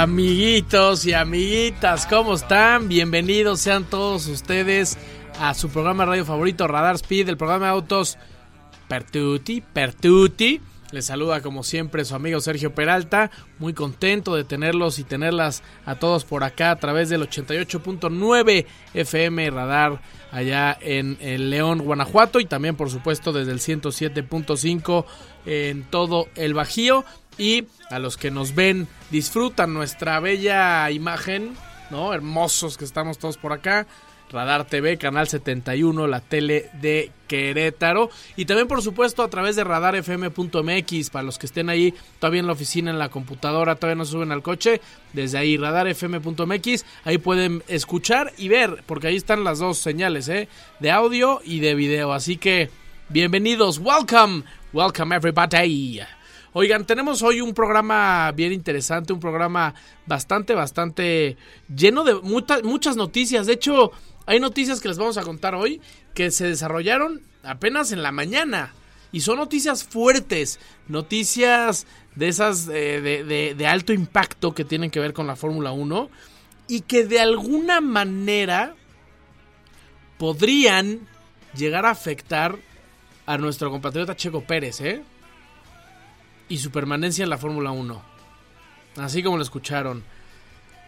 Amiguitos y amiguitas, ¿cómo están? Bienvenidos sean todos ustedes a su programa radio favorito, Radar Speed, el programa de autos Pertuti, Pertuti. Les saluda como siempre su amigo Sergio Peralta, muy contento de tenerlos y tenerlas a todos por acá a través del 88.9 FM Radar allá en, el León, Guanajuato y también por supuesto desde el 107.5 en todo el Bajío y a los que nos ven disfrutan nuestra bella imagen, ¿no? Hermosos que estamos todos por acá. Radar TV, Canal 71, la tele de Querétaro. Y también, por supuesto, a través de radarfm.mx, para los que estén ahí todavía en la oficina, en la computadora, todavía no suben al coche. Desde ahí, radarfm.mx, ahí pueden escuchar y ver, porque ahí están las dos señales, ¿eh? De audio y de video. Así que, bienvenidos, welcome, welcome everybody. Oigan, tenemos hoy un programa bien interesante, un programa bastante, bastante lleno de muchas, noticias. De hecho, hay noticias que les vamos a contar hoy que se desarrollaron apenas en la mañana. Y son noticias fuertes, noticias de esas eh, de, de- de alto impacto que tienen que ver con la Fórmula 1 y que de alguna manera podrían llegar a afectar a nuestro compatriota Checo Pérez, ¿eh? Y su permanencia en la Fórmula 1. Así como lo escucharon.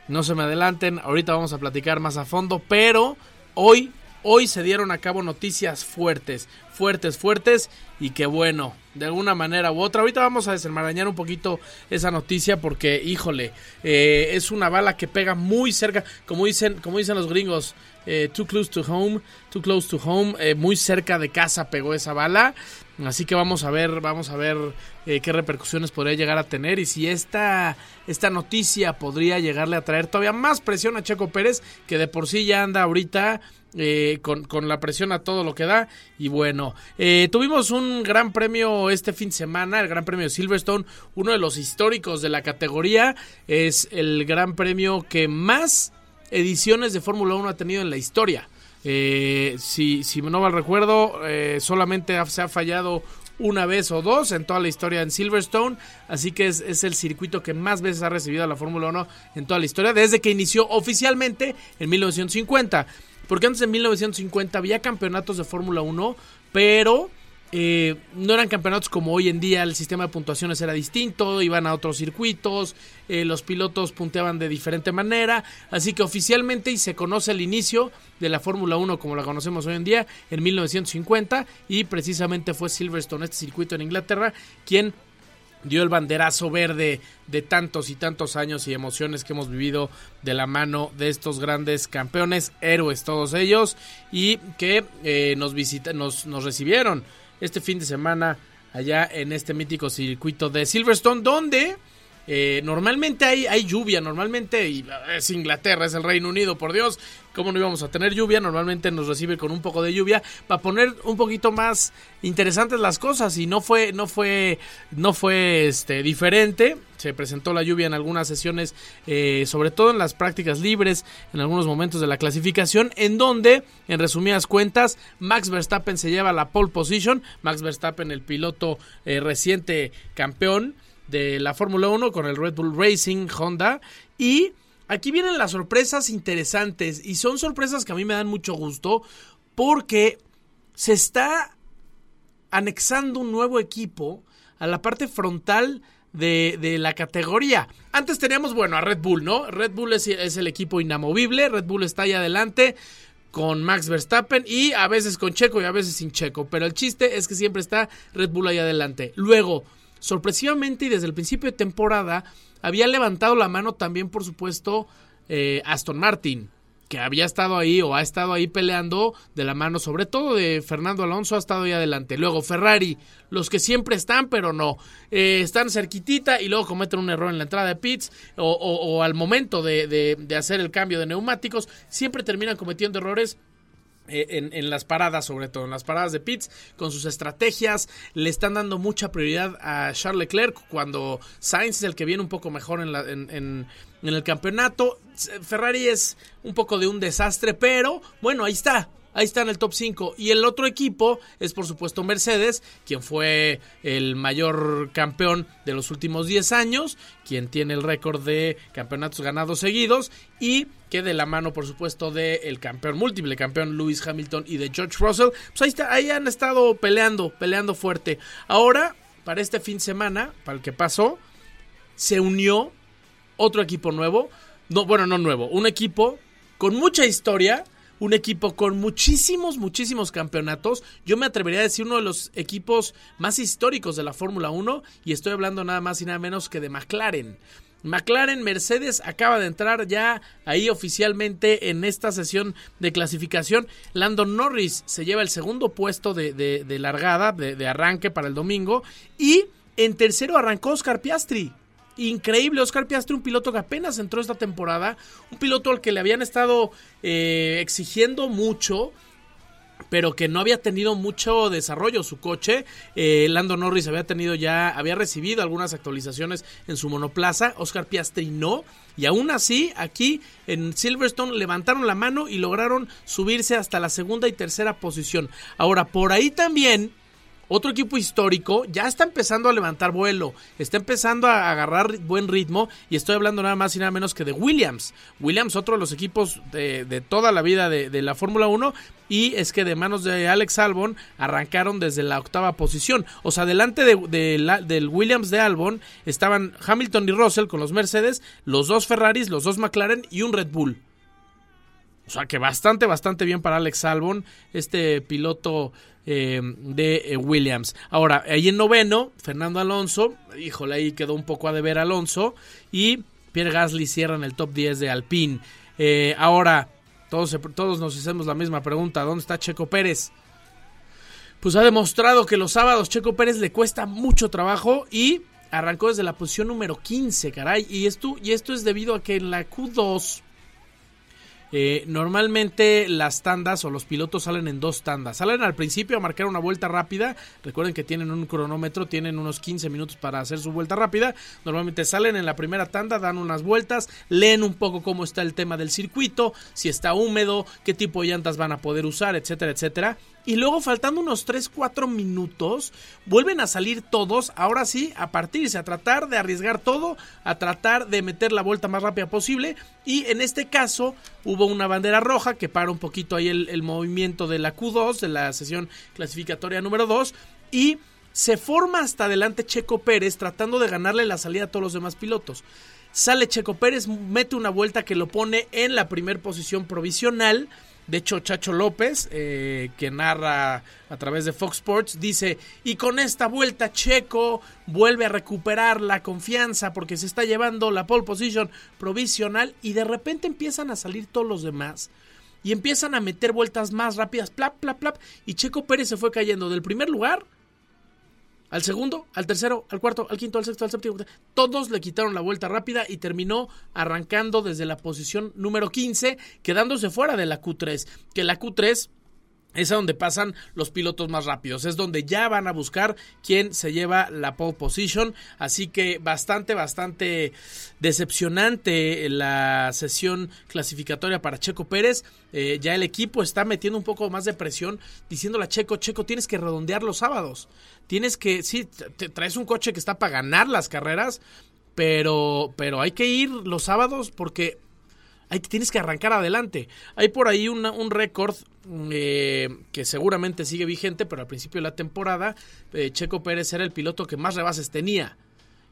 No se me adelanten, ahorita vamos a platicar más a fondo, pero hoy, hoy se dieron a cabo noticias fuertes, fuertes, fuertes, y que bueno, de alguna manera u otra, ahorita vamos a desenmarañar un poquito esa noticia porque, híjole, eh, es una bala que pega muy cerca, como dicen, como dicen los gringos, eh, too close to home, too close to home, eh, muy cerca de casa pegó esa bala, así que vamos a ver, vamos a ver eh, qué repercusiones podría llegar a tener y si esta, esta noticia podría llegarle a traer todavía más presión a Checo Pérez, que de por sí ya anda ahorita eh, con, con la presión a todo lo que da. Y bueno, eh, tuvimos un gran premio este fin de semana, el Gran Premio de Silverstone, uno de los históricos de la categoría. Es el gran premio que más ediciones de Fórmula 1 ha tenido en la historia. Eh, si, si no mal recuerdo, eh, solamente se ha fallado una vez o dos en toda la historia en Silverstone, así que es, es el circuito que más veces ha recibido a la Fórmula 1 en toda la historia, desde que inició oficialmente en 1950. Porque antes de 1950 había campeonatos de Fórmula 1, pero eh, no eran campeonatos como hoy en día, el sistema de puntuaciones era distinto, iban a otros circuitos, eh, los pilotos punteaban de diferente manera, así que oficialmente y se conoce el inicio de la Fórmula 1 como la conocemos hoy en día en 1950 y precisamente fue Silverstone, este circuito en Inglaterra, quien dio el banderazo verde de tantos y tantos años y emociones que hemos vivido de la mano de estos grandes campeones, héroes todos ellos, y que eh, nos, visita, nos, nos recibieron este fin de semana allá en este mítico circuito de Silverstone, donde eh, normalmente hay, hay lluvia, normalmente, y es Inglaterra, es el Reino Unido, por Dios, ¿cómo no íbamos a tener lluvia? Normalmente nos recibe con un poco de lluvia para poner un poquito más interesantes las cosas y no fue, no fue, no fue este, diferente. Se presentó la lluvia en algunas sesiones, eh, sobre todo en las prácticas libres, en algunos momentos de la clasificación, en donde, en resumidas cuentas, Max Verstappen se lleva la pole position. Max Verstappen, el piloto eh, reciente campeón de la Fórmula 1 con el Red Bull Racing Honda. Y aquí vienen las sorpresas interesantes y son sorpresas que a mí me dan mucho gusto porque se está anexando un nuevo equipo a la parte frontal de, de, la categoría. Antes teníamos, bueno, a Red Bull, ¿no? Red Bull es, es, el equipo inamovible, Red Bull está ahí adelante con Max Verstappen y a veces con Checo y a veces sin Checo, pero el chiste es que siempre está Red Bull ahí adelante. Luego, sorpresivamente y desde el principio de temporada, había levantado la mano también, por supuesto, eh, Aston Martin que había estado ahí o ha estado ahí peleando de la mano, sobre todo de Fernando Alonso, ha estado ahí adelante. Luego Ferrari, los que siempre están, pero no. Eh, están cerquitita y luego cometen un error en la entrada de pits o, al momento de, de hacer el cambio de neumáticos, siempre terminan cometiendo errores eh, en, las paradas, sobre todo en las paradas de pits, con sus estrategias, le están dando mucha prioridad a Charles Leclerc cuando Sainz es el que viene un poco mejor en, la, en, en, el campeonato. Ferrari es un poco de un desastre, pero bueno, ahí está, ahí está en el top 5. Y el otro equipo es por supuesto Mercedes, quien fue el mayor campeón de los últimos 10 años, quien tiene el récord de campeonatos ganados seguidos y que de la mano por supuesto del el campeón múltiple, campeón Lewis Hamilton y de George Russell, pues ahí, está, ahí han estado peleando, peleando fuerte. Ahora, para este fin de semana, para el que pasó, se unió otro equipo nuevo, no, bueno, no nuevo, un equipo con mucha historia, un equipo con muchísimos, muchísimos campeonatos. Yo me atrevería a decir uno de los equipos más históricos de la Fórmula 1 y estoy hablando nada más y nada menos que de McLaren. McLaren Mercedes acaba de entrar ya ahí oficialmente en esta sesión de clasificación. Landon Norris se lleva el segundo puesto de, de, largada, de, de arranque para el domingo. Y en tercero arrancó Oscar Piastri. Increíble, Oscar Piastri, un piloto que apenas entró esta temporada, un piloto al que le habían estado eh, exigiendo mucho, pero que no había tenido mucho desarrollo su coche. Eh, Lando Norris había tenido ya, había recibido algunas actualizaciones en su monoplaza, Oscar Piastri no, y aún así aquí en Silverstone levantaron la mano y lograron subirse hasta la segunda y tercera posición. Ahora, por ahí también otro equipo histórico ya está empezando a levantar vuelo, está empezando a agarrar buen ritmo y estoy hablando nada más y nada menos que de Williams. Williams, otro de los equipos de, toda la vida de, la Fórmula 1 y es que de manos de Alex Albon arrancaron desde la octava posición. O sea, delante de, del Williams de Albon estaban Hamilton y Russell con los Mercedes, los dos Ferraris, los dos McLaren y un Red Bull. O sea que bastante, bastante bien para Alex Albon, este piloto eh, de eh, Williams. Ahora, ahí en noveno, Fernando Alonso, híjole, ahí quedó un poco a deber Alonso. Y Pierre Gasly cierra en el top 10 de Alpine. Eh, ahora, todos, todos nos hacemos la misma pregunta, ¿dónde está Checo Pérez? Pues ha demostrado que los sábados Checo Pérez le cuesta mucho trabajo y arrancó desde la posición número 15, caray. Y esto, y esto es debido a que en la Q2 eh, normalmente las tandas o los pilotos salen en dos tandas. Salen al principio a marcar una vuelta rápida. Recuerden que tienen un cronómetro, tienen unos 15 minutos para hacer su vuelta rápida. Normalmente salen en la primera tanda, dan unas vueltas, leen un poco cómo está el tema del circuito, si está húmedo, qué tipo de llantas van a poder usar, etcétera, etcétera. Y luego, faltando unos 3-4 minutos, vuelven a salir todos, ahora sí, a partirse, a tratar de arriesgar todo, a tratar de meter la vuelta más rápida posible. Y en este caso, hubo una bandera roja que para un poquito ahí el, movimiento de la Q2, de la sesión clasificatoria número 2. Y se forma hasta adelante Checo Pérez tratando de ganarle la salida a todos los demás pilotos. Sale Checo Pérez, mete una vuelta que lo pone en la primera posición provisional de hecho, Chacho López, eh, que narra a través de Fox Sports, dice, y con esta vuelta Checo vuelve a recuperar la confianza porque se está llevando la pole position provisional y de repente empiezan a salir todos los demás y empiezan a meter vueltas más rápidas, plap, plap, plap, y Checo Pérez se fue cayendo del primer lugar al segundo, al tercero, al cuarto, al quinto, al sexto, al séptimo. Todos le quitaron la vuelta rápida y terminó arrancando desde la posición número 15, quedándose fuera de la Q3. Que la Q3 es a donde pasan los pilotos más rápidos. Es donde ya van a buscar quién se lleva la pole position. Así que bastante, bastante decepcionante la sesión clasificatoria para Checo Pérez. Eh, ya el equipo está metiendo un poco más de presión, diciéndole a Checo, Checo, tienes que redondear los sábados. Tienes que, sí, te traes un coche que está para ganar las carreras, pero, pero hay que ir los sábados porque hay, tienes que arrancar adelante. Hay por ahí un récord eh, que seguramente sigue vigente, pero al principio de la temporada eh, Checo Pérez era el piloto que más rebases tenía.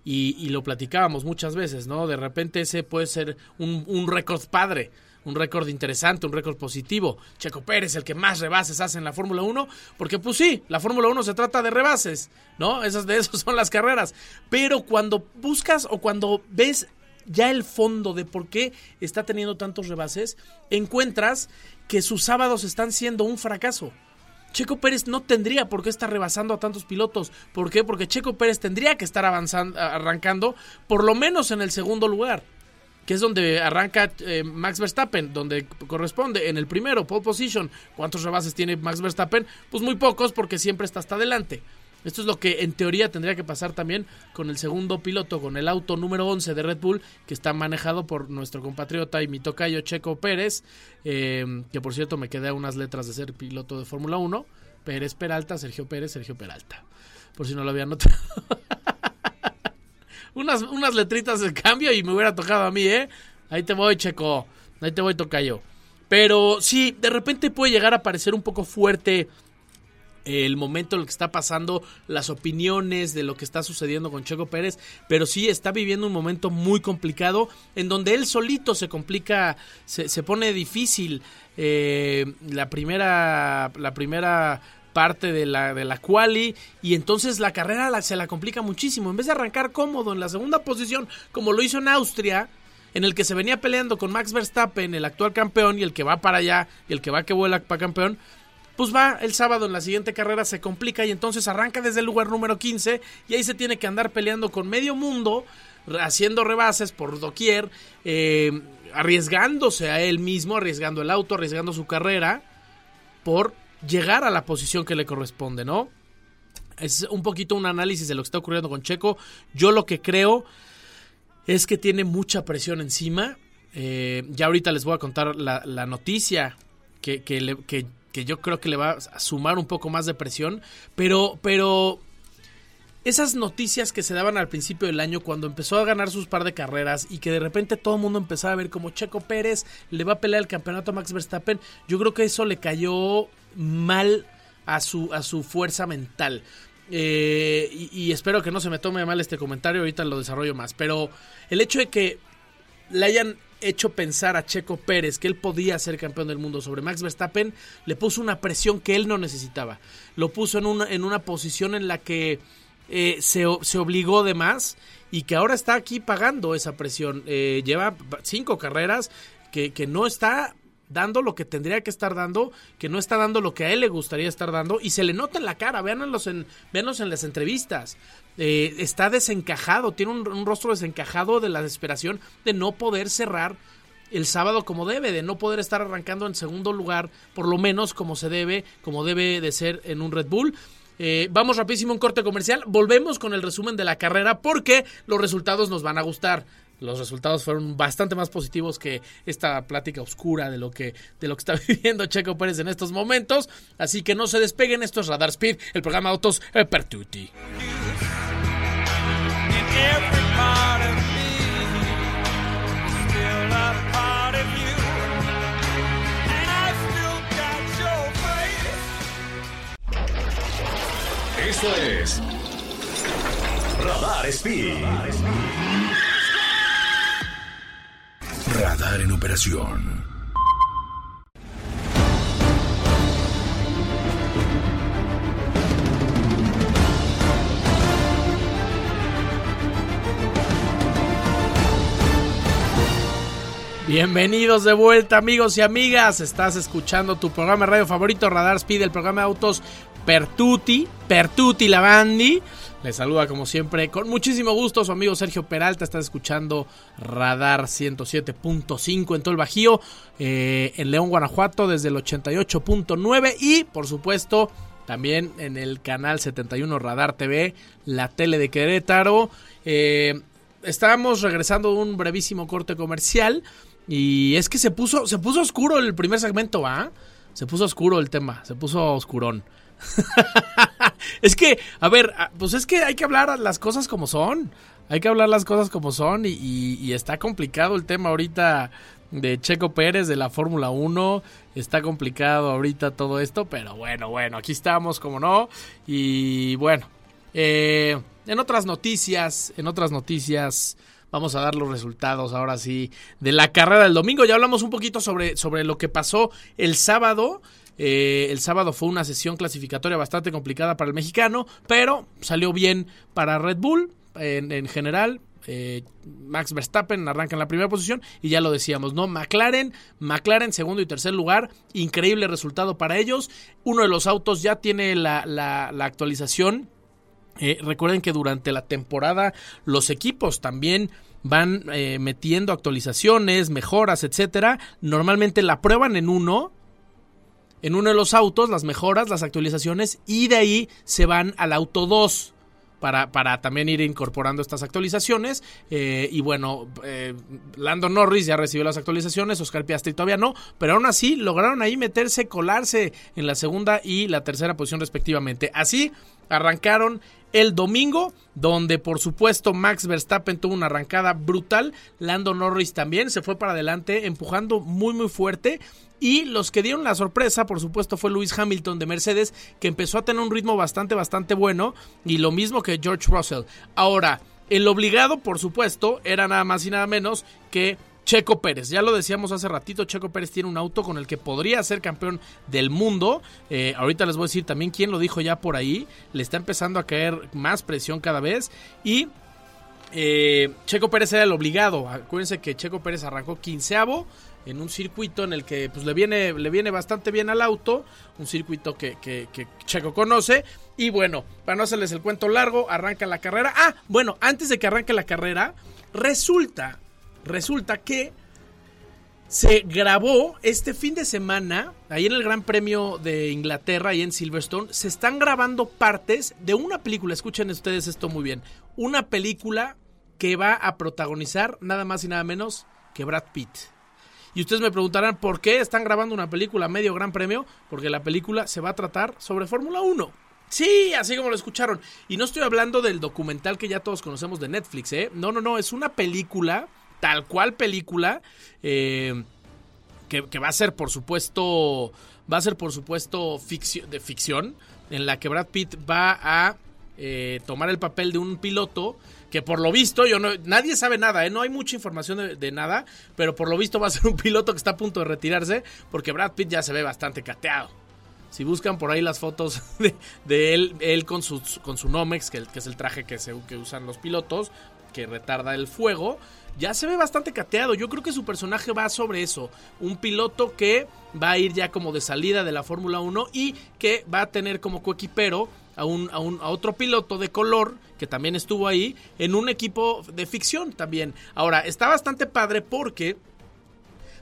Y, lo platicábamos muchas veces, ¿no? De repente ese puede ser un, récord padre, un récord interesante, un récord positivo. Checo Pérez, el que más rebases hace en la Fórmula 1, porque pues sí, la Fórmula 1 se trata de rebases, ¿no? Esas de esos son las carreras. Pero cuando buscas o cuando ves ya el fondo de por qué está teniendo tantos rebases, encuentras que sus sábados están siendo un fracaso. Checo Pérez no tendría por qué estar rebasando a tantos pilotos. ¿Por qué? Porque Checo Pérez tendría que estar avanzando, arrancando por lo menos en el segundo lugar que es donde arranca eh, Max Verstappen, donde corresponde en el primero, pole position. ¿Cuántos rebases tiene Max Verstappen? Pues muy pocos porque siempre está hasta adelante. Esto es lo que en teoría tendría que pasar también con el segundo piloto, con el auto número 11 de Red Bull, que está manejado por nuestro compatriota y mi tocayo Checo Pérez, eh, que por cierto me quedé a unas letras de ser piloto de Fórmula 1. Pérez Peralta, Sergio Pérez, Sergio Peralta. Por si no lo habían notado. unas, unas letritas de cambio y me hubiera tocado a mí, ¿eh? Ahí te voy, Checo. Ahí te voy, Tocayo. Pero sí, de repente puede llegar a parecer un poco fuerte el momento en el que está pasando, las opiniones de lo que está sucediendo con Checo Pérez, pero sí está viviendo un momento muy complicado en donde él solito se complica, se, pone difícil. Eh, la primera, la primera parte de la, de la quali y entonces la carrera se la complica muchísimo. En vez de arrancar cómodo en la segunda posición, como lo hizo en Austria, en el que se venía peleando con Max Verstappen, el actual campeón, y el que va para allá, y el que va que vuela para campeón, pues va el sábado en la siguiente carrera, se complica y entonces arranca desde el lugar número 15 y ahí se tiene que andar peleando con medio mundo, haciendo rebases por doquier, eh, arriesgándose a él mismo, arriesgando el auto, arriesgando su carrera, por llegar a la posición que le corresponde, ¿no? Es un poquito un análisis de lo que está ocurriendo con Checo. Yo lo que creo es que tiene mucha presión encima. Eh, ya ahorita les voy a contar la, noticia que, que, que, yo creo que le va a sumar un poco más de presión. Pero, pero esas noticias que se daban al principio del año cuando empezó a ganar sus par de carreras y que de repente todo el mundo empezaba a ver como Checo Pérez le va a pelear el campeonato a Max Verstappen, yo creo que eso le cayó mal a su, a su fuerza mental. Eh, y, espero que no se me tome mal este comentario, ahorita lo desarrollo más. Pero el hecho de que le hayan hecho pensar a Checo Pérez que él podía ser campeón del mundo sobre Max Verstappen, le puso una presión que él no necesitaba. Lo puso en una, en una posición en la que eh, se, se, obligó de más y que ahora está aquí pagando esa presión. Eh, lleva cinco carreras que, que no está dando lo que tendría que estar dando, que no está dando lo que a él le gustaría estar dando y se le nota en la cara, véanlos en, véanlos en las entrevistas. Eh, está desencajado, tiene un, rostro desencajado de la desesperación de no poder cerrar el sábado como debe, de no poder estar arrancando en segundo lugar, por lo menos como se debe, como debe de ser en un Red Bull. Eh, vamos rapidísimo un corte comercial, volvemos con el resumen de la carrera porque los resultados nos van a gustar los resultados fueron bastante más positivos que esta plática oscura de lo que de lo que está viviendo Checo Pérez en estos momentos. Así que no se despeguen, esto es Radar Speed, el programa de autos Pertuti. Esto es Radar Speed. Radar en operación. Bienvenidos de vuelta amigos y amigas, estás escuchando tu programa de radio favorito Radar Speed, el programa de autos Pertuti, Pertuti Lavandi. Les saluda como siempre con muchísimo gusto su amigo Sergio Peralta. Estás escuchando Radar 107.5 en todo el Bajío, eh, en León, Guanajuato desde el 88.9 y por supuesto también en el canal 71 Radar TV, la tele de Querétaro. Eh, estábamos regresando un brevísimo corte comercial y es que se puso, se puso oscuro el primer segmento, ¿ah? Se puso oscuro el tema, se puso oscurón. es que, a ver, pues es que hay que hablar las cosas como son. Hay que hablar las cosas como son y, está complicado el tema ahorita de Checo Pérez de la Fórmula 1. Está complicado ahorita todo esto, pero bueno, bueno, aquí estamos, como no. Y bueno, eh, en otras noticias, en otras noticias, vamos a dar los resultados ahora sí de la carrera del domingo. Ya hablamos un poquito sobre, sobre lo que pasó el sábado. Eh, el sábado fue una sesión clasificatoria bastante complicada para el mexicano, pero salió bien para Red Bull en, general. eh, Max Verstappen arranca en la primera posición y ya lo decíamos, ¿no? McLaren, McLaren segundo y tercer lugar, increíble resultado para ellos. Uno de los autos ya tiene la, la, la actualización. Eh, recuerden que durante la temporada los equipos también van eh, metiendo actualizaciones, mejoras, etcétera. Normalmente la prueban en uno, en uno de los autos, las mejoras, las actualizaciones, y de ahí se van al auto 2 para, para también ir incorporando estas actualizaciones. Eh, y bueno, Lando Norris ya recibió las actualizaciones, Oscar Piastri todavía no, pero aún así lograron ahí meterse, colarse en la segunda y la tercera posición respectivamente. Así arrancaron el domingo, donde por supuesto Max Verstappen tuvo una arrancada brutal, Lando Norris también se fue para adelante empujando muy muy fuerte y los que dieron la sorpresa, por supuesto, fue Lewis Hamilton de Mercedes, que empezó a tener un ritmo bastante, bastante bueno. Y lo mismo que George Russell. Ahora, el obligado, por supuesto, era nada más y nada menos que Checo Pérez. Ya lo decíamos hace ratito, Checo Pérez tiene un auto con el que podría ser campeón del mundo. Eh, ahorita les voy a decir también quién lo dijo ya por ahí. Le está empezando a caer más presión cada vez. Y eh, Checo Pérez era el obligado. Acuérdense que Checo Pérez arrancó quinceavo en un circuito en el que pues le viene, le viene bastante bien al auto, un circuito que, que, que, Checo conoce. Y bueno, para no hacerles el cuento largo, arranca la carrera. Ah, bueno, antes de que arranque la carrera, resulta, resulta que se grabó este fin de semana, ahí en el Gran Premio de Inglaterra, ahí en Silverstone, se están grabando partes de una película, escuchen ustedes esto muy bien, una película que va a protagonizar nada más y nada menos que Brad Pitt. Y ustedes me preguntarán por qué están grabando una película medio gran premio, porque la película se va a tratar sobre Fórmula 1. Sí, así como lo escucharon. Y no estoy hablando del documental que ya todos conocemos de Netflix, ¿eh? No, no, no, es una película, tal cual película, eh, que, va a ser, por supuesto, va a ser, por supuesto, de ficción, en la que Brad Pitt va a eh, tomar el papel de un piloto que por lo visto, yo no, nadie sabe nada, ¿eh? no hay mucha información de, nada, pero por lo visto va a ser un piloto que está a punto de retirarse, porque Brad Pitt ya se ve bastante cateado. Si buscan por ahí las fotos de, de él, él con su, con su Nomex, que, es el traje que, que usan los pilotos, que retarda el fuego, ya se ve bastante cateado. Yo creo que su personaje va sobre eso. Un piloto que va a ir ya como de salida de la Fórmula 1 y que va a tener como coequipero a, un, a, un, a otro piloto de color que también estuvo ahí en un equipo de ficción también. Ahora, está bastante padre porque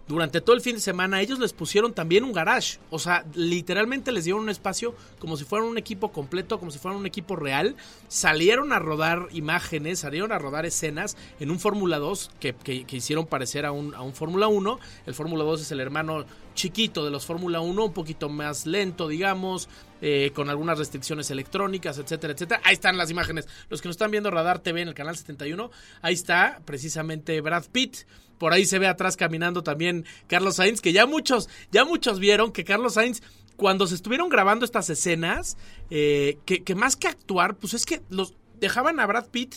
durante todo el fin de semana ellos les pusieron también un garage. O sea, literalmente les dieron un espacio como si fueran un equipo completo, como si fueran un equipo real. Salieron a rodar imágenes, salieron a rodar escenas en un Fórmula 2 que, que, que, hicieron parecer a un, a un Fórmula 1. El Fórmula 2 es el hermano chiquito de los Fórmula 1, un poquito más lento, digamos, eh, con algunas restricciones electrónicas, etcétera, etcétera. Ahí están las imágenes. Los que nos están viendo Radar TV en el canal 71, ahí está precisamente Brad Pitt. Por ahí se ve atrás caminando también Carlos Sainz, que ya muchos, ya muchos vieron que Carlos Sainz, cuando se estuvieron grabando estas escenas, eh, que, que, más que actuar, pues es que los dejaban a Brad Pitt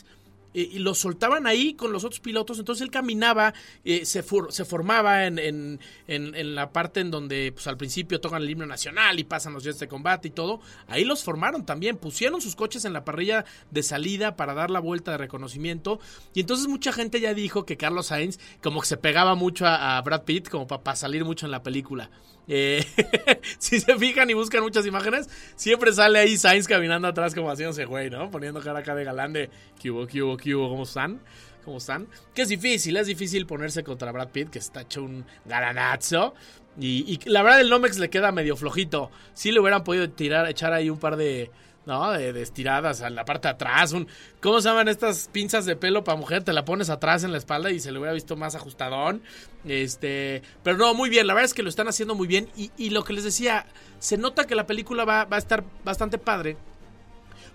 y lo soltaban ahí con los otros pilotos, entonces él caminaba, eh, se, for, se, formaba en, en, en, en, la parte en donde pues, al principio tocan el himno nacional y pasan los jets de combate y todo, ahí los formaron también, pusieron sus coches en la parrilla de salida para dar la vuelta de reconocimiento. Y entonces mucha gente ya dijo que Carlos Sainz como que se pegaba mucho a, Brad Pitt como para pa salir mucho en la película. Eh, si se fijan y buscan muchas imágenes, siempre sale ahí Sainz caminando atrás como haciéndose güey, ¿no? Poniendo cara acá de galán de que hubo, que hubo, hubo, ¿cómo están? ¿Cómo están? Que es difícil, es difícil ponerse contra Brad Pitt, que está hecho un galanazo. Y, y la verdad el Nomex le queda medio flojito. Si le hubieran podido tirar, echar ahí un par de, ¿no? De, de, estiradas a la parte de atrás. Un, ¿Cómo se llaman estas pinzas de pelo para mujer? Te la pones atrás en la espalda y se le hubiera visto más ajustadón. Este, pero no, muy bien. La verdad es que lo están haciendo muy bien. Y, y lo que les decía, se nota que la película va, va a estar bastante padre.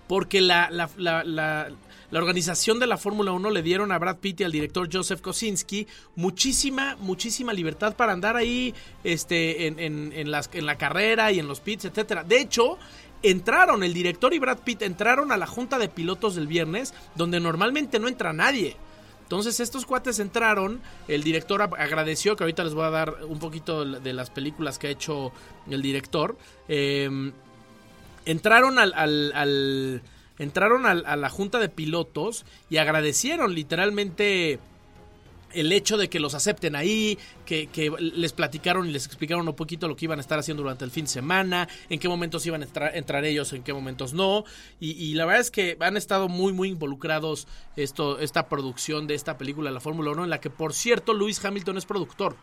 Porque la, la, la, organización de la Fórmula 1 le dieron a Brad Pitt y al director Joseph Kosinski muchísima, muchísima libertad para andar ahí este, en, en, en, las, en la carrera y en los pits, etcétera. De hecho, entraron, el director y Brad Pitt entraron a la junta de pilotos del viernes, donde normalmente no entra nadie. Entonces estos cuates entraron, el director agradeció, que ahorita les voy a dar un poquito de las películas que ha hecho el director. Eh, entraron al, al, al, entraron a, a la junta de pilotos y agradecieron literalmente el hecho de que los acepten ahí, que, que, les platicaron y les explicaron un poquito lo que iban a estar haciendo durante el fin de semana, en qué momentos iban a entrar, entrar ellos, en qué momentos no. Y, y, la verdad es que han estado muy, muy involucrados esto, esta producción de esta película, la Fórmula 1, en la que, por cierto, Lewis Hamilton es productor.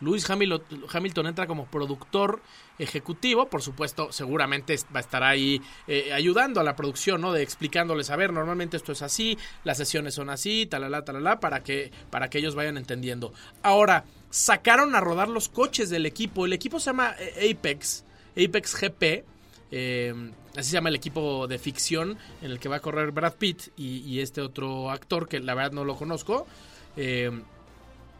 Lewis Hamilton entra como productor ejecutivo, por supuesto, seguramente va a estar ahí eh, ayudando a la producción, ¿no? De explicándoles, a ver, normalmente esto es así, las sesiones son así, talala, talala, para que, para que ellos vayan entendiendo. Ahora, sacaron a rodar los coches del equipo, el equipo se llama eh, Apex, Apex GP, eh, así se llama el equipo de ficción en el que va a correr Brad Pitt y, y este otro actor que la verdad no lo conozco. Eh,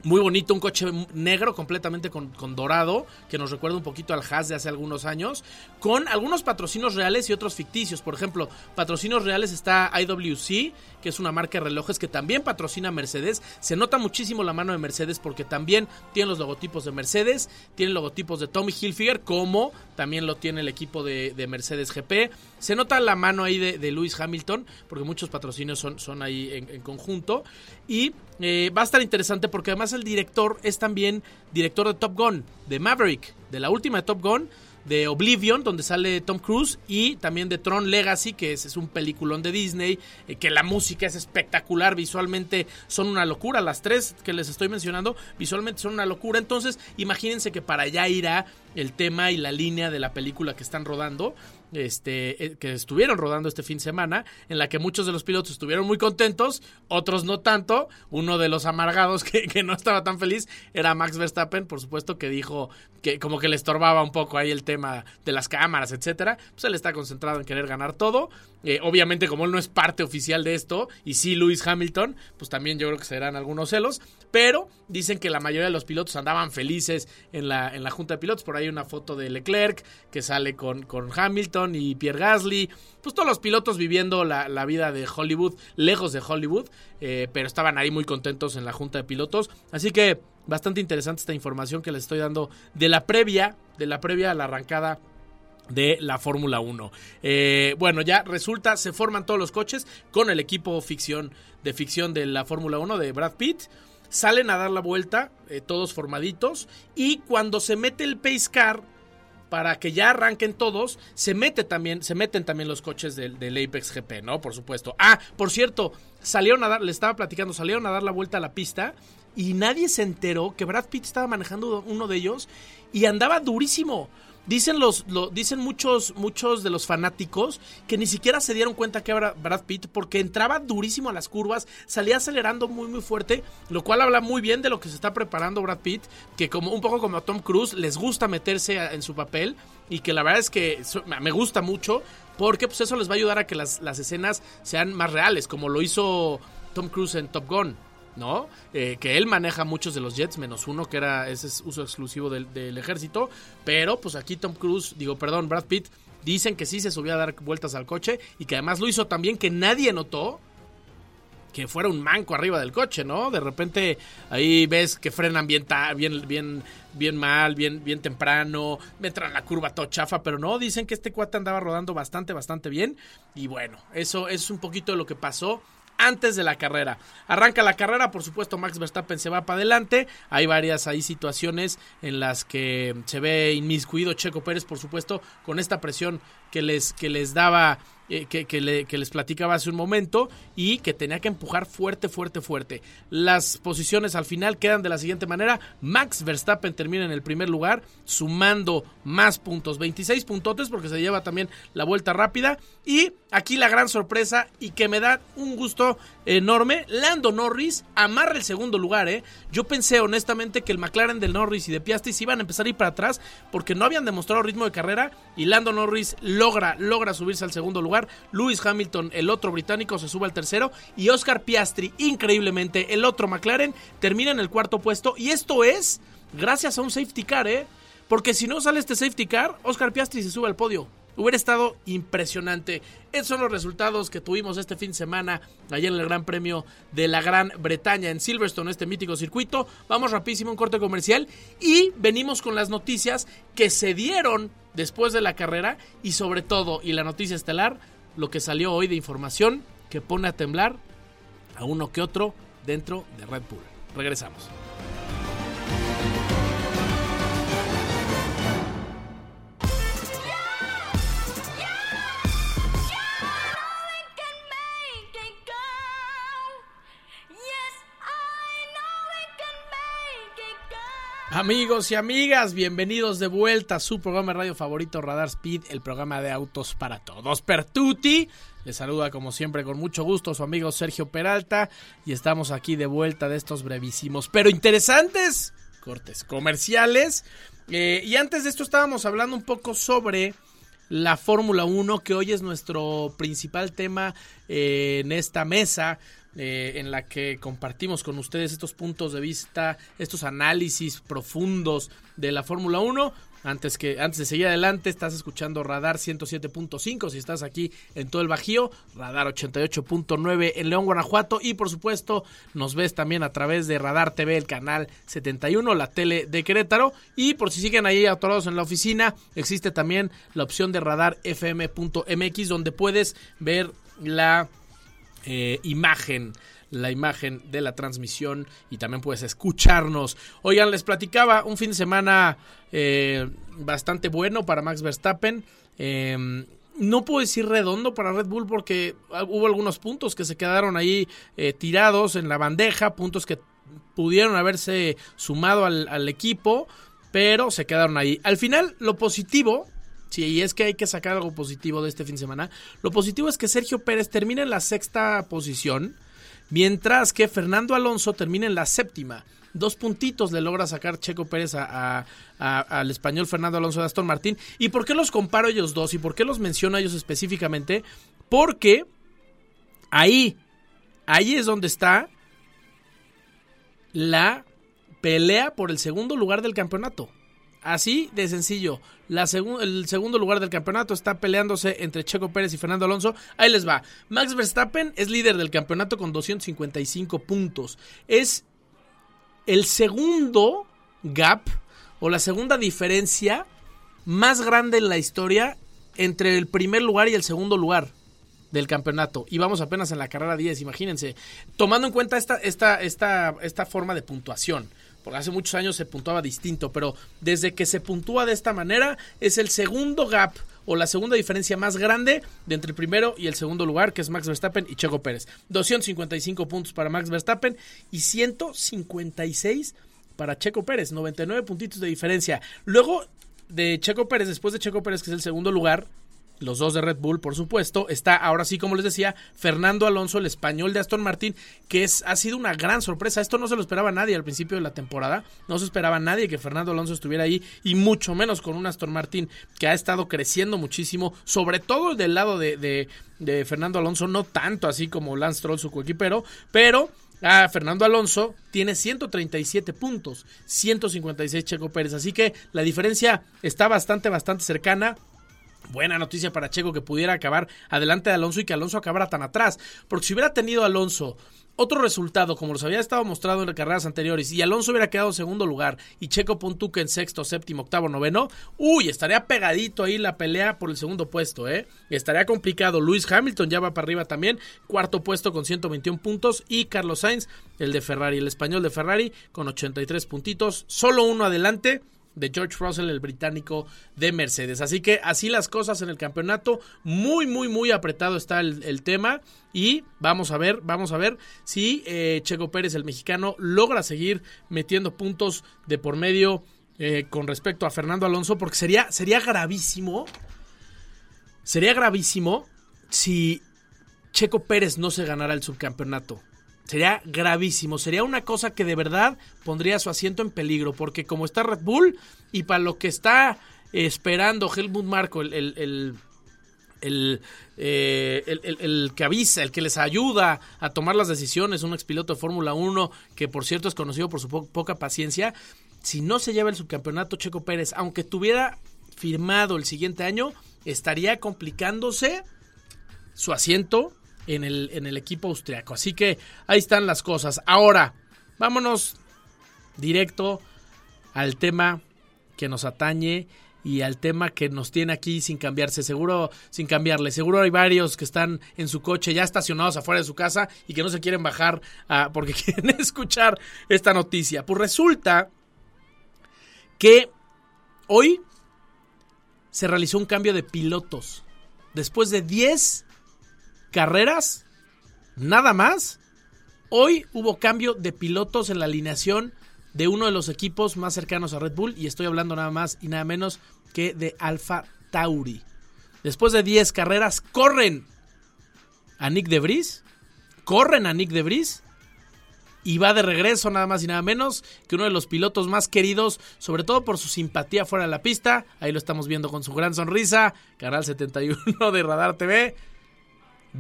muy bonito, un coche negro completamente con, dorado, que nos recuerda un poquito al Haas de hace algunos años, con algunos patrocinios reales y otros ficticios. Por ejemplo, patrocinios reales está IWC, que es una marca de relojes que también patrocina Mercedes. Se nota muchísimo la mano de Mercedes porque también tiene los logotipos de Mercedes, tiene logotipos de Tommy Hilfiger, como también lo tiene el equipo de, de Mercedes GP. Se nota la mano ahí de, Lewis Hamilton, porque muchos patrocinios son, son ahí en, conjunto. Y eh, va a estar interesante porque el director es también director de Top Gun, de Maverick, de la última de Top Gun, de Oblivion, donde sale Tom Cruise, y también de Tron Legacy, que es, es un peliculón de Disney, eh, que la música es espectacular, visualmente son una locura, las tres que les estoy mencionando, visualmente son una locura, entonces imagínense que para allá irá el tema y la línea de la película que están rodando este, que estuvieron rodando este fin de semana, en la que muchos de los pilotos estuvieron muy contentos, otros no tanto. Uno de los amargados que, que, no estaba tan feliz era Max Verstappen, por supuesto, que dijo que como que le estorbaba un poco ahí el tema de las cámaras, etcétera. Pues él está concentrado en querer ganar todo. Eh, obviamente, como él no es parte oficial de esto, y sí Lewis Hamilton, pues también yo creo que serán algunos celos. Pero dicen que la mayoría de los pilotos andaban felices en la, en la junta de pilotos. Por ahí hay una foto de Leclerc que sale con, con Hamilton y Pierre Gasly. Pues todos los pilotos viviendo la, la vida de Hollywood, lejos de Hollywood. Eh, pero estaban ahí muy contentos en la junta de pilotos. Así que bastante interesante esta información que les estoy dando de la previa, de la previa a la arrancada de la Fórmula 1. Eh, bueno, ya resulta, se forman todos los coches con el equipo ficción de ficción de la Fórmula 1 de Brad Pitt. Salen a dar la vuelta, eh, todos formaditos, y cuando se mete el pace car para que ya arranquen todos, se mete también, se meten también los coches del, del, Apex GP, ¿no? Por supuesto. Ah, por cierto, salieron a dar, le estaba platicando, salieron a dar la vuelta a la pista y nadie se enteró que Brad Pitt estaba manejando uno de ellos y andaba durísimo. Dicen los, lo, dicen muchos, muchos de los fanáticos que ni siquiera se dieron cuenta que era Brad Pitt porque entraba durísimo a las curvas, salía acelerando muy muy fuerte, lo cual habla muy bien de lo que se está preparando Brad Pitt, que como un poco como a Tom Cruise les gusta meterse en su papel y que la verdad es que me gusta mucho porque pues eso les va a ayudar a que las, las escenas sean más reales, como lo hizo Tom Cruise en Top Gun. ¿No? Eh, que él maneja muchos de los jets, menos uno que era ese es uso exclusivo del, ejército. Pero pues aquí Tom Cruise, digo, perdón, Brad Pitt, dicen que sí se subió a dar vueltas al coche y que además lo hizo también que nadie notó que fuera un manco arriba del coche, ¿no? De repente ahí ves que frenan bien, bien, bien, bien mal, bien, bien temprano, entran la curva todo chafa, pero no, dicen que este cuate andaba rodando bastante, bastante bien. Y bueno, eso es un poquito de lo que pasó antes de la carrera. Arranca la carrera, por supuesto Max Verstappen se va para adelante. Hay varias ahí situaciones en las que se ve inmiscuido Checo Pérez, por supuesto, con esta presión que les, que les daba eh, que, que, le, que, les platicaba hace un momento y que tenía que empujar fuerte, fuerte, fuerte. Las posiciones al final quedan de la siguiente manera. Max Verstappen termina en el primer lugar, sumando más puntos, 26 puntotes porque se lleva también la vuelta rápida. Y aquí la gran sorpresa y que me da un gusto enorme, Lando Norris amarra el segundo lugar. ¿eh? Yo pensé honestamente que el McLaren del Norris y de Piastri se iban a empezar a ir para atrás porque no habían demostrado ritmo de carrera y Lando Norris logra, logra subirse al segundo lugar. Lewis Hamilton, el otro británico, se sube al tercero. Y Oscar Piastri, increíblemente, el otro McLaren, termina en el cuarto puesto. Y esto es gracias a un safety car, ¿eh? Porque si no sale este safety car, Oscar Piastri se sube al podio. Hubiera estado impresionante. Esos son los resultados que tuvimos este fin de semana allá en el Gran Premio de la Gran Bretaña en Silverstone, este mítico circuito. Vamos rapidísimo un corte comercial y venimos con las noticias que se dieron después de la carrera y sobre todo, y la noticia estelar, lo que salió hoy de información que pone a temblar a uno que otro dentro de Red Bull. Regresamos. Amigos y amigas, bienvenidos de vuelta a su programa de radio favorito Radar Speed, el programa de autos para todos. Pertuti, les saluda como siempre con mucho gusto su amigo Sergio Peralta y estamos aquí de vuelta de estos brevísimos pero interesantes cortes comerciales. Eh, y antes de esto estábamos hablando un poco sobre la Fórmula 1, que hoy es nuestro principal tema eh, en esta mesa. Eh, en la que compartimos con ustedes estos puntos de vista, estos análisis profundos de la Fórmula 1. Antes, que, antes de seguir adelante, estás escuchando Radar 107.5 si estás aquí en todo el Bajío, Radar 88.9 en León, Guanajuato. Y por supuesto nos ves también a través de Radar TV, el canal 71, la tele de Querétaro. Y por si siguen ahí atorados en la oficina, existe también la opción de Radar FM.mx donde puedes ver la eh, imagen la imagen de la transmisión y también puedes escucharnos. Oigan, les platicaba un fin de semana eh, bastante bueno para Max Verstappen. Em, no puedo decir redondo para Red Bull porque hubo algunos puntos que se quedaron ahí eh, tirados en la bandeja, puntos que pudieron haberse sumado al, al equipo, pero se quedaron ahí. Al final, lo positivo Sí, y es que hay que sacar algo positivo de este fin de semana. Lo positivo es que Sergio Pérez termina en la sexta posición, mientras que Fernando Alonso termina en la séptima. Dos puntitos le logra sacar Checo Pérez al español Fernando Alonso de Aston Martín. ¿Y por qué los comparo ellos dos? ¿Y por qué los menciono a ellos específicamente? Porque ahí, ahí es donde está la pelea por el segundo lugar del campeonato. Así de sencillo. La el segundo lugar del campeonato está peleándose entre Checo Pérez y Fernando Alonso. Ahí les va. Max Verstappen es líder del campeonato con 255 puntos. Es el segundo gap o la segunda diferencia más grande en la historia entre el primer lugar y el segundo lugar del campeonato. Y vamos apenas en la carrera 10, imagínense. Tomando en cuenta esta, esta, esta, esta forma de puntuación porque hace muchos años se puntuaba distinto, pero desde que se puntúa de esta manera es el segundo gap o la segunda diferencia más grande de entre el primero y el segundo lugar, que es Max Verstappen y Checo Pérez. 255 puntos para Max Verstappen y 156 para Checo Pérez, 99 puntitos de diferencia. Luego de Checo Pérez, después de Checo Pérez, que es el segundo lugar, los dos de Red Bull, por supuesto. Está ahora sí, como les decía, Fernando Alonso, el español de Aston Martin, que es, ha sido una gran sorpresa. Esto no se lo esperaba nadie al principio de la temporada. No se esperaba nadie que Fernando Alonso estuviera ahí, y mucho menos con un Aston Martin que ha estado creciendo muchísimo, sobre todo del lado de, de, Fernando Alonso, no tanto así como Lance Troll, su coequipero, pero Ah, Fernando Alonso tiene 137 puntos, 156 Checo Pérez, así que la diferencia está bastante, bastante cercana. Buena noticia para Checo que pudiera acabar adelante de Alonso y que Alonso acabara tan atrás. Porque si hubiera tenido Alonso otro resultado, como los había estado mostrado en las carreras anteriores, y Alonso hubiera quedado en segundo lugar y Checo Pontuca en sexto, séptimo, octavo, noveno, uy, estaría pegadito ahí la pelea por el segundo puesto, ¿eh? Estaría complicado. Luis Hamilton ya va para arriba también, cuarto puesto con 121 puntos, y Carlos Sainz, el de Ferrari, el español de Ferrari, con 83 puntitos, solo uno adelante de George Russell, el británico de Mercedes. Así que así las cosas en el campeonato. Muy, muy, muy apretado está el, tema. Y vamos a ver, vamos a ver si eh, Checo Pérez, el mexicano, logra seguir metiendo puntos de por medio eh, con respecto a Fernando Alonso. Porque sería, sería gravísimo. Sería gravísimo si Checo Pérez no se ganara el subcampeonato. Sería gravísimo, sería una cosa que de verdad pondría su asiento en peligro, porque como está Red Bull y para lo que está esperando Helmut Marco, el, el, el, eh, el, que avisa, el que les ayuda a tomar las decisiones, un expiloto de Fórmula 1, que por cierto es conocido por su poca paciencia, si no se lleva el subcampeonato Checo Pérez, aunque tuviera firmado el siguiente año, estaría complicándose su asiento en el, en el equipo austriaco. Así que ahí están las cosas. Ahora, vámonos directo al tema que nos atañe y al tema que nos tiene aquí sin cambiarse, seguro sin cambiarle. Seguro hay varios que están en su coche ya estacionados afuera de su casa y que no se quieren bajar ah, porque quieren escuchar esta noticia. Pues resulta que hoy se realizó un cambio de pilotos. Después de 10 carreras, nada más, hoy hubo cambio de pilotos en la alineación de uno de los equipos más cercanos a Red Bull y estoy hablando nada más y nada menos que de Alfa Tauri. Después de 10 carreras, corren a Nick de Vries, corren a Nick de Vries y va de regreso nada más y nada menos que uno de los pilotos más queridos, sobre todo por su simpatía fuera de la pista. Ahí lo estamos viendo con su gran sonrisa. Canal 71 de Radar TV.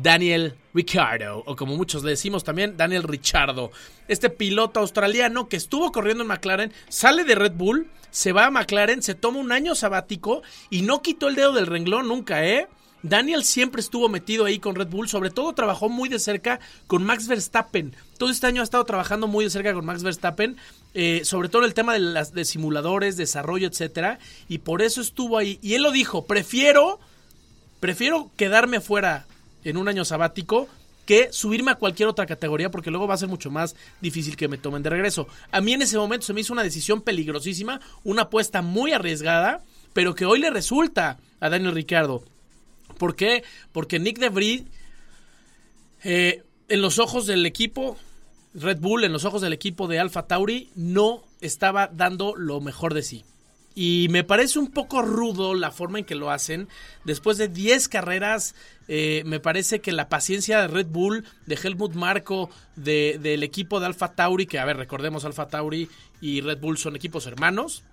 Daniel Ricciardo, o como muchos le decimos también, Daniel Richardo. Este piloto australiano que estuvo corriendo en McLaren, sale de Red Bull, se va a McLaren, se toma un año sabático y no quitó el dedo del renglón nunca, ¿eh? Daniel siempre estuvo metido ahí con Red Bull, sobre todo trabajó muy de cerca con Max Verstappen. Todo este año ha estado trabajando muy de cerca con Max Verstappen, eh, sobre todo el tema de, las, simuladores, desarrollo, etcétera, y por eso estuvo ahí. Y él lo dijo, prefiero, prefiero quedarme fuera en un año sabático que subirme a cualquier otra categoría porque luego va a ser mucho más difícil que me tomen de regreso. A mí en ese momento se me hizo una decisión peligrosísima, una apuesta muy arriesgada, pero que hoy le resulta a Daniel Ricardo. ¿Por qué? Porque Nick DeVries, eh, en los ojos del equipo Red Bull, en los ojos del equipo de Alpha Tauri, no estaba dando lo mejor de sí. Y me parece un poco rudo la forma en que lo hacen. Después de 10 carreras, eh, me parece que la paciencia de Red Bull, de Helmut Marco, del equipo de Alpha Tauri, que a ver, recordemos Alpha Tauri y Red Bull son equipos hermanos.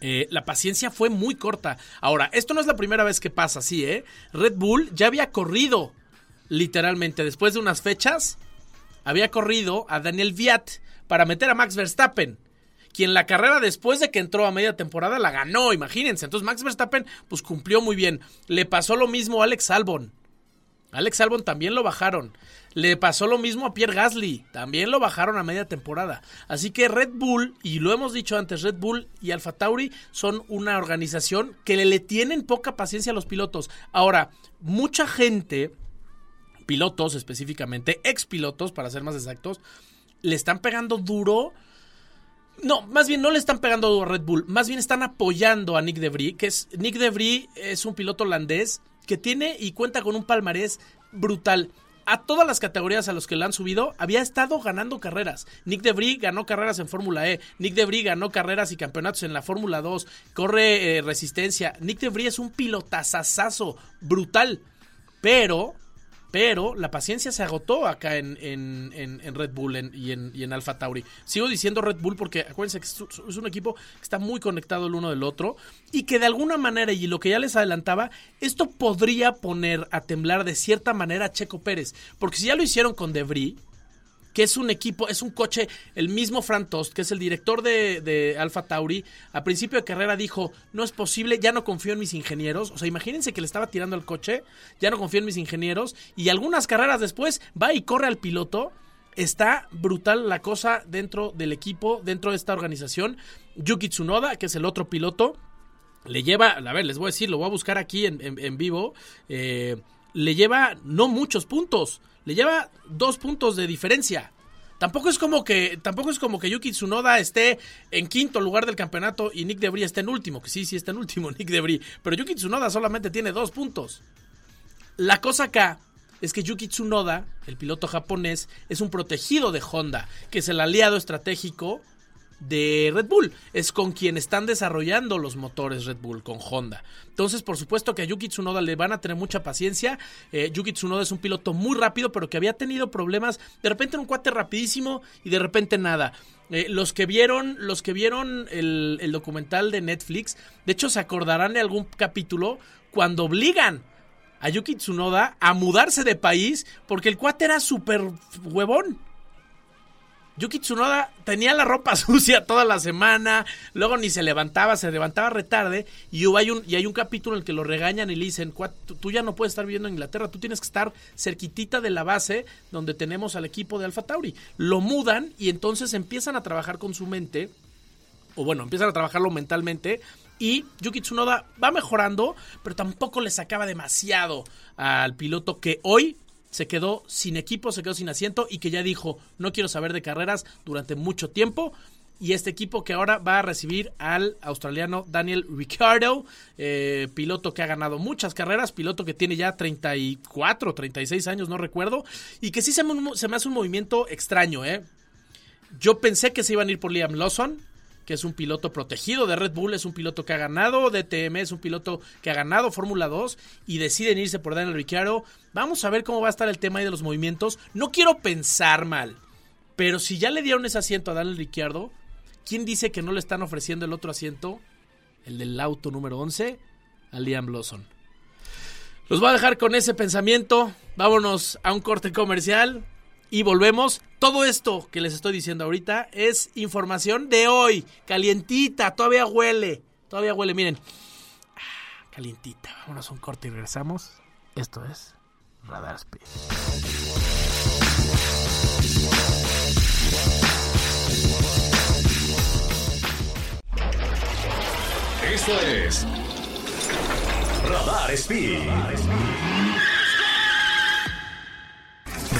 Eh, la paciencia fue muy corta. Ahora, esto no es la primera vez que pasa así, ¿eh? Red Bull ya había corrido, literalmente, después de unas fechas, había corrido a Daniel Viat para meter a Max Verstappen. Quien la carrera después de que entró a media temporada la ganó, imagínense. Entonces Max Verstappen pues cumplió muy bien. Le pasó lo mismo a Alex Albon. Alex Albon también lo bajaron. Le pasó lo mismo a Pierre Gasly. También lo bajaron a media temporada. Así que Red Bull, y lo hemos dicho antes, Red Bull y Alfa Tauri son una organización que le, le tienen poca paciencia a los pilotos. Ahora, mucha gente, pilotos específicamente, ex pilotos para ser más exactos, le están pegando duro. No, más bien no le están pegando a Red Bull, más bien están apoyando a Nick DeVries, que es Nick DeVries es un piloto holandés que tiene y cuenta con un palmarés brutal. A todas las categorías a los que le han subido, había estado ganando carreras. Nick Debris ganó carreras en Fórmula E. Nick Debris ganó carreras y campeonatos en la Fórmula 2. Corre eh, resistencia. Nick Debris es un pilotazazazo brutal. Pero pero la paciencia se agotó acá en, Red Bull y, en, y en Alfa Tauri. Sigo diciendo Red Bull porque acuérdense que es un equipo que está muy conectado el uno del otro y que de alguna manera, y lo que ya les adelantaba, esto podría poner a temblar de cierta manera a Checo Pérez. Porque si ya lo hicieron con Debris, que es un equipo, es un coche, el mismo Fran Tost, que es el director de, de Alfa Tauri, a principio de carrera dijo, no es posible, ya no confío en mis ingenieros, o sea, imagínense que le estaba tirando el coche, ya no confío en mis ingenieros, y algunas carreras después va y corre al piloto, está brutal la cosa dentro del equipo, dentro de esta organización, Yuki Tsunoda, que es el otro piloto, le lleva, a ver, les voy a decir, lo voy a buscar aquí en, vivo, eh, le lleva no muchos puntos, le lleva dos puntos de diferencia. Tampoco es como que tampoco es como que Yuki Tsunoda esté en quinto lugar del campeonato y Nick Debris esté en último, que sí, sí está en último Nick Debris, pero Yuki Tsunoda solamente tiene dos puntos. La cosa acá es que Yuki Tsunoda, el piloto japonés, es un protegido de Honda, que es el aliado estratégico de Red Bull. Es con quien están desarrollando los motores Red Bull, con Honda. Entonces, por supuesto que a Yuki Tsunoda le van a tener mucha paciencia. Eh, Yuki Tsunoda es un piloto muy rápido, pero que había tenido problemas. De repente un cuate rapidísimo y de repente nada. Eh, los que vieron, los que vieron el, el documental de Netflix, de hecho se acordarán de algún capítulo cuando obligan a Yuki Tsunoda a mudarse de país porque el cuate era súper huevón. Yuki Tsunoda tenía la ropa sucia toda la semana, luego ni se levantaba, se levantaba retarde y hay un, capítulo en el que lo regañan y le dicen, tú ya no puedes estar viviendo en Inglaterra, tú tienes que estar cerquitita de la base donde tenemos al equipo de Alfa Tauri. Lo mudan y entonces empiezan a trabajar con su mente, o bueno, empiezan a trabajarlo mentalmente Y Yuki Tsunoda va mejorando, pero tampoco le sacaba demasiado al piloto que hoy se quedó sin equipo, se quedó sin asiento y que ya dijo, no quiero saber de carreras durante mucho tiempo. Y este equipo que ahora va a recibir al australiano Daniel Ricciardo, eh, piloto que ha ganado muchas carreras, piloto que tiene ya 34, 36 años, no recuerdo, y que sí se me, se me hace un movimiento extraño, ¿eh? Yo pensé que se iban a ir por Liam Lawson, que es un piloto protegido de Red Bull, es un piloto que ha ganado DTM, es un piloto que ha ganado Fórmula 2 y deciden irse por Daniel Ricciardo. Vamos a ver cómo va a estar el tema ahí de los movimientos. No quiero pensar mal, pero si ya le dieron ese asiento a Daniel Ricciardo, ¿quién dice que no le están ofreciendo el otro asiento, el del auto número 11, a Liam Lawson? Los voy a dejar con ese pensamiento. Vámonos a un corte comercial y volvemos. Todo esto que les estoy diciendo ahorita es información de hoy, calientita, todavía huele, todavía huele, miren. Ah, calientita, vámonos a un corte y regresamos. Esto es Radar Speed. Esto es Radar Speed. Radar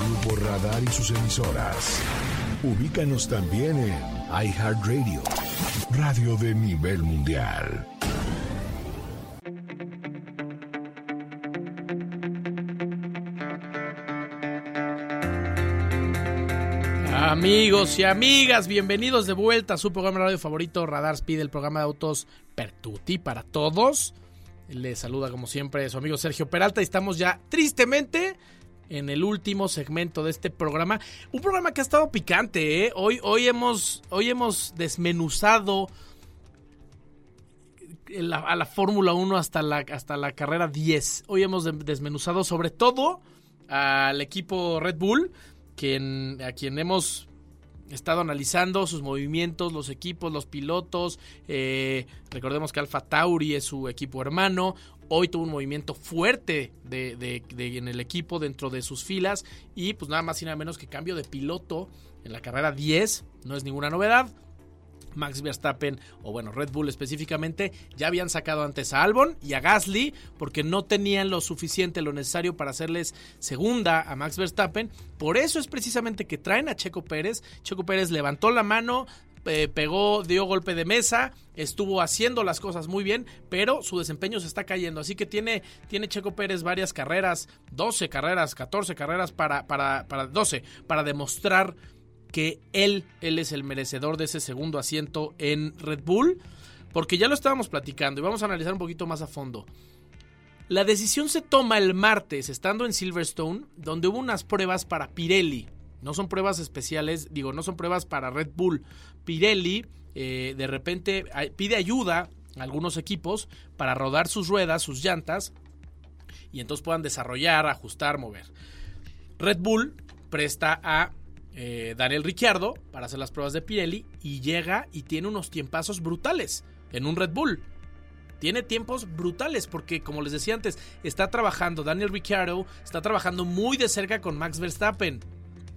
Grupo Radar y sus emisoras. Ubícanos también en iHeartRadio, radio de nivel mundial. Amigos y amigas, bienvenidos de vuelta a su programa radio favorito, Radar Speed, el programa de autos Pertuti para todos. Les saluda como siempre su amigo Sergio Peralta y estamos ya tristemente en el último segmento de este programa. Un programa que ha estado picante, ¿eh? Hoy, hoy, hemos, hoy hemos desmenuzado a la Fórmula 1 hasta la, hasta la carrera 10. Hoy hemos de- desmenuzado sobre todo al equipo Red Bull, quien, a quien hemos estado analizando sus movimientos, los equipos, los pilotos. eh, recordemos que Alfa Tauri es su equipo hermano. Hoy tuvo un movimiento fuerte en el equipo dentro de sus filas. Y pues nada más y nada menos que cambio de piloto en la carrera 10. No es ninguna novedad. Max Verstappen, o bueno, Red Bull específicamente, ya habían sacado antes a Albon y a Gasly porque no tenían lo suficiente, lo necesario para hacerles segunda a Max Verstappen. Por eso es precisamente que traen a Checo Pérez. Checo Pérez levantó la mano, eh, pegó, dio golpe de mesa, estuvo haciendo las cosas muy bien, pero su desempeño se está cayendo. Así que tiene, tiene Checo Pérez varias carreras, 12 carreras, 14 carreras para, para, para 12, para demostrar que él, él es el merecedor de ese segundo asiento en Red Bull, porque ya lo estábamos platicando y vamos a analizar un poquito más a fondo. La decisión se toma el martes, estando en Silverstone, donde hubo unas pruebas para Pirelli. No son pruebas especiales, digo, no son pruebas para Red Bull. Pirelli eh, de repente pide ayuda a algunos equipos para rodar sus ruedas, sus llantas, y entonces puedan desarrollar, ajustar, mover. Red Bull presta a eh, Daniel Ricciardo para hacer las pruebas de Pirelli y llega y tiene unos tiempazos brutales en un Red Bull. Tiene tiempos brutales porque, como les decía antes, está trabajando Daniel Ricciardo, está trabajando muy de cerca con Max Verstappen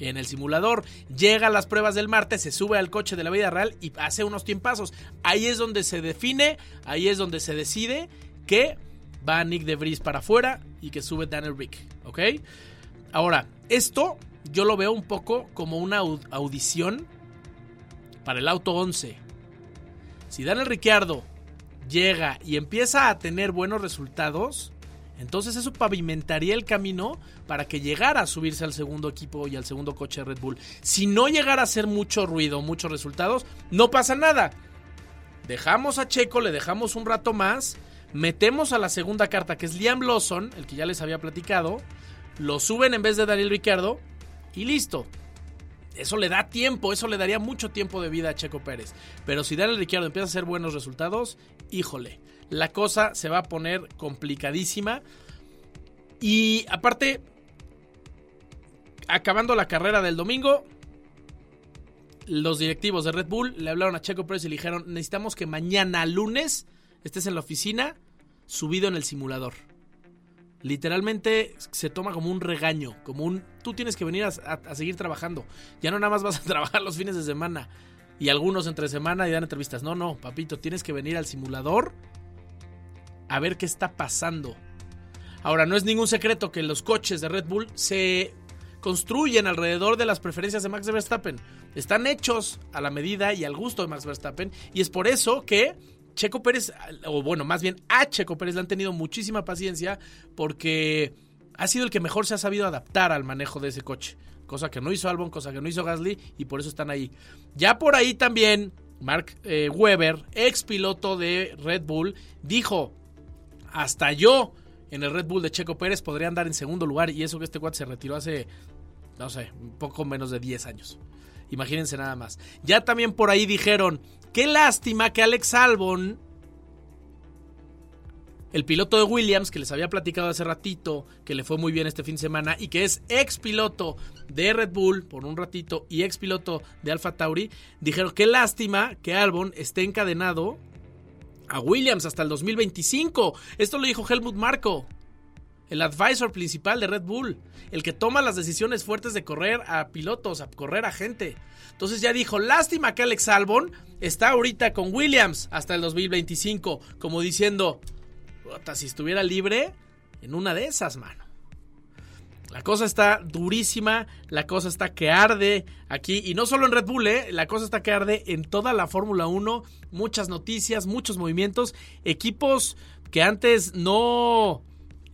en el simulador. Llega a las pruebas del martes, se sube al coche de la vida real y hace unos tiempazos. Ahí es donde se define, ahí es donde se decide que va Nick de Vries para afuera y que sube Daniel Rick, ¿ok? Ahora, esto yo lo veo un poco como una au- audición para el auto 11. Si Daniel Ricciardo llega y empieza a tener buenos resultados, entonces eso pavimentaría el camino para que llegara a subirse al segundo equipo y al segundo coche de Red Bull. Si no llegara a hacer mucho ruido, muchos resultados, no pasa nada. Dejamos a Checo, le dejamos un rato más, metemos a la segunda carta que es Liam Lawson, el que ya les había platicado, lo suben en vez de Daniel Ricciardo y listo. eso le da tiempo, eso le daría mucho tiempo de vida a Checo Pérez. Pero si Daniel Ricciardo empieza a hacer buenos resultados, híjole, la cosa se va a poner complicadísima. Y aparte, acabando la carrera del domingo, los directivos de Red Bull le hablaron a Checo Pérez y le dijeron, necesitamos que mañana lunes estés en la oficina subido en el simulador. Literalmente se toma como un regaño, como un... Tú tienes que venir a, a seguir trabajando. Ya no nada más vas a trabajar los fines de semana y algunos entre semana y dan entrevistas. No, no, papito, tienes que venir al simulador a ver qué está pasando. Ahora, no es ningún secreto que los coches de Red Bull se construyen alrededor de las preferencias de Max Verstappen. Están hechos a la medida y al gusto de Max Verstappen. Y es por eso que Checo Pérez, o bueno, más bien a Checo Pérez le han tenido muchísima paciencia porque ha sido el que mejor se ha sabido adaptar al manejo de ese coche. Cosa que no hizo Albon, cosa que no hizo Gasly y por eso están ahí. Ya por ahí también Mark eh, Webber, ex piloto de Red Bull, dijo, hasta yo en el Red Bull de Checo Pérez podría andar en segundo lugar y eso que este cuate se retiró hace, no sé, un poco menos de 10 años. Imagínense nada más. Ya también por ahí dijeron, qué lástima que Alex Albon, el piloto de Williams, que les había platicado hace ratito, que le fue muy bien este fin de semana y que es ex piloto de Red Bull por un ratito y ex piloto de Alfa Tauri, dijeron, qué lástima que Albon esté encadenado a Williams hasta el 2025. Esto lo dijo Helmut Marko, el advisor principal de Red Bull, el que toma las decisiones fuertes de correr a pilotos, a correr a gente. Entonces ya dijo, lástima que Alex Albon está ahorita con Williams hasta el 2025, como diciendo, si estuviera libre, en una de esas, mano. La cosa está durísima, la cosa está que arde aquí, y no solo en Red Bull, ¿eh? la cosa está que arde en toda la Fórmula 1, muchas noticias, muchos movimientos, equipos que antes no,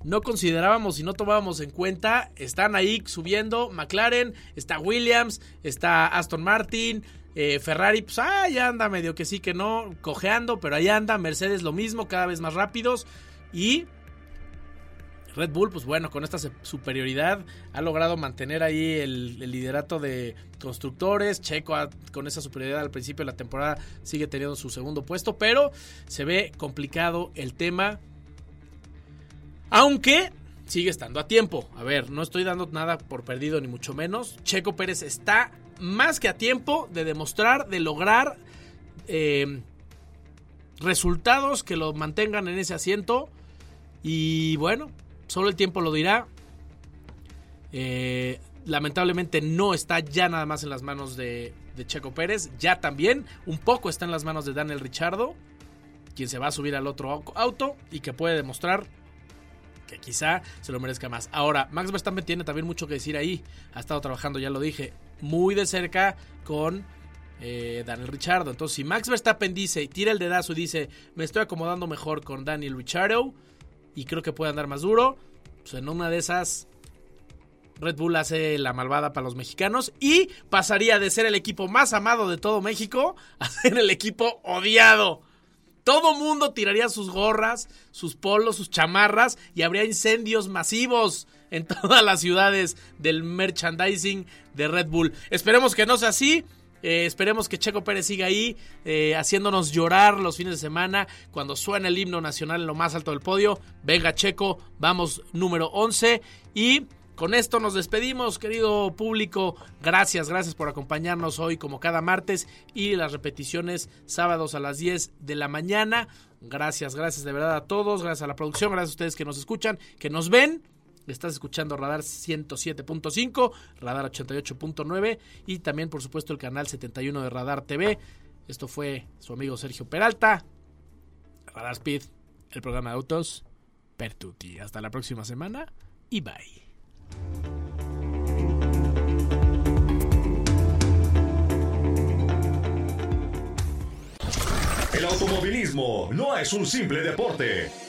no considerábamos y no tomábamos en cuenta, están ahí subiendo, McLaren, está Williams, está Aston Martin, eh, Ferrari, pues ah, ya anda medio que sí que no, cojeando, pero ahí anda, Mercedes lo mismo, cada vez más rápidos, y Red Bull, pues bueno, con esta superioridad ha logrado mantener ahí el, liderato de constructores. Checo con esa superioridad al principio de la temporada sigue teniendo su segundo puesto, pero se ve complicado el tema. Aunque sigue estando a tiempo. A ver, no estoy dando nada por perdido ni mucho menos. Checo Pérez está más que a tiempo de demostrar, de lograr eh, resultados que lo mantengan en ese asiento. Y bueno, Solo el tiempo lo dirá. Eh, lamentablemente no está ya nada más en las manos de, Checo Pérez. Ya también un poco está en las manos de Daniel Richardo. Quien se va a subir al otro auto y que puede demostrar que quizá se lo merezca más. Ahora, Max Verstappen tiene también mucho que decir ahí. Ha estado trabajando, ya lo dije, muy de cerca con eh, Daniel Richardo. Entonces, si Max Verstappen dice tira el dedazo y dice, me estoy acomodando mejor con Daniel Richardo, y creo que puede andar más duro. Pues en una de esas, Red Bull hace la malvada para los mexicanos y pasaría de ser el equipo más amado de todo México a ser el equipo odiado. Todo mundo tiraría sus gorras, sus polos, sus chamarras y habría incendios masivos en todas las ciudades del merchandising de Red Bull. Esperemos que no sea así. Eh, esperemos que Checo Pérez siga ahí eh, haciéndonos llorar los fines de semana cuando suena el himno nacional en lo más alto del podio. Venga Checo, vamos número 11 y con esto nos despedimos, querido público. Gracias, gracias por acompañarnos hoy como cada martes y las repeticiones sábados a las 10 de la mañana. Gracias, gracias de verdad a todos, gracias a la producción, gracias a ustedes que nos escuchan, que nos ven. Estás escuchando Radar 107.5, Radar 88.9 y también, por supuesto, el canal 71 de Radar TV. Esto fue su amigo Sergio Peralta. Radar Speed, el programa de autos. Pertuti. Hasta la próxima semana y bye. El automovilismo no es un simple deporte